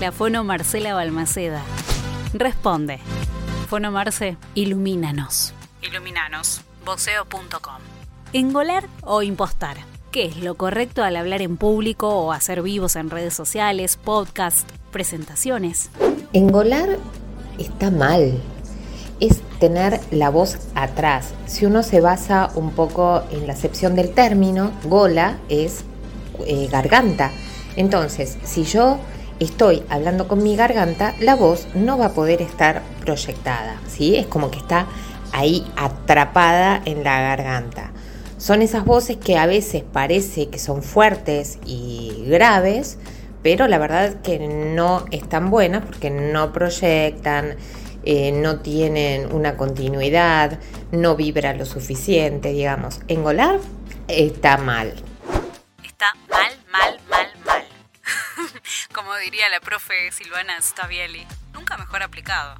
La Fono Marcela Balmaceda. Responde. Fono Marce, ilumínanos. Ilumínanos. Voceo.com. ¿Engolar o impostar? ¿Qué es lo correcto al hablar en público o hacer vivos en redes sociales, podcast, presentaciones? Engolar está mal. Es tener la voz atrás. Si uno se basa un poco en la acepción del término, gola es eh, garganta. Entonces, si yo estoy hablando con mi garganta, la voz no va a poder estar proyectada, ¿sí? Es como que está ahí atrapada en la garganta. Son esas voces que a veces parece que son fuertes y graves, pero la verdad que no están buenas porque no proyectan, eh, no tienen una continuidad, no vibra lo suficiente, digamos. Engolar está mal. Está mal. Como diría la profe Silvana Stavieli, nunca mejor aplicado.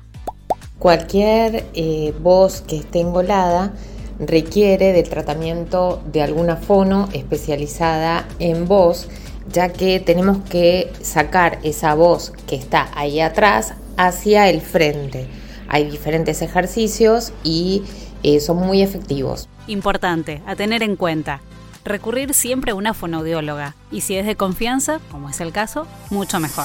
Cualquier eh, voz que esté engolada requiere del tratamiento de alguna fono especializada en voz, ya que tenemos que sacar esa voz que está ahí atrás hacia el frente. Hay diferentes ejercicios y eh, son muy efectivos. Importante, a tener en cuenta. Recurrir siempre a una fonoaudióloga y si es de confianza, como es el caso, mucho mejor.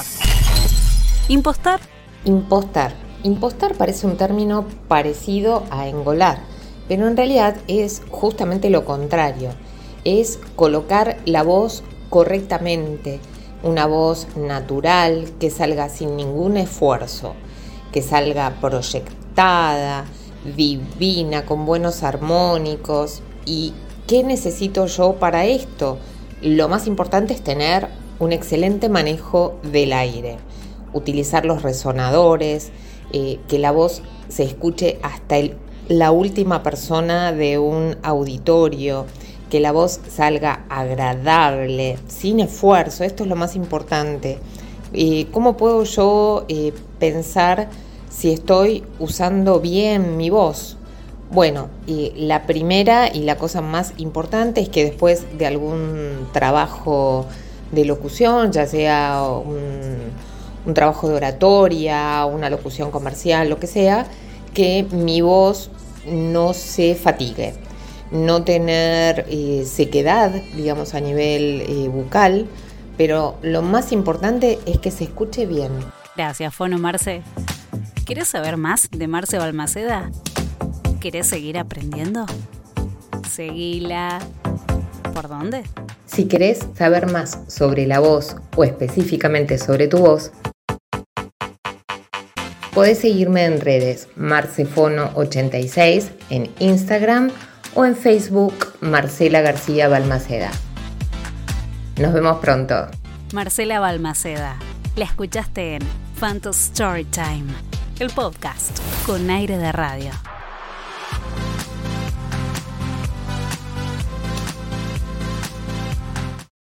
Impostar. Impostar. Impostar parece un término parecido a engolar, pero en realidad es justamente lo contrario. Es colocar la voz correctamente, una voz natural que salga sin ningún esfuerzo, que salga proyectada, divina, con buenos armónicos. ¿Y qué necesito yo para esto? Lo más importante es tener un excelente manejo del aire, utilizar los resonadores, eh, que la voz se escuche hasta la última persona de un auditorio, que la voz salga agradable, sin esfuerzo, esto es lo más importante. ¿Cómo puedo yo eh, pensar si estoy usando bien mi voz? Bueno, la primera y la cosa más importante es que después de algún trabajo de locución, ya sea un trabajo de oratoria, una locución comercial, lo que sea, que mi voz no se fatigue, no tener eh, sequedad, digamos, a nivel eh, bucal, pero lo más importante es que se escuche bien. Gracias, Fono Marce. ¿Quieres saber más de Marce Balmaceda? ¿Querés seguir aprendiendo? Seguila. ¿Por dónde? Si querés saber más sobre la voz o específicamente sobre tu voz, Podés seguirme en redes Marcefono86 en Instagram o en Facebook Marcela García Balmaceda. Nos vemos pronto. Marcela Balmaceda, la escuchaste en Phantom Storytime, el podcast con aire de radio.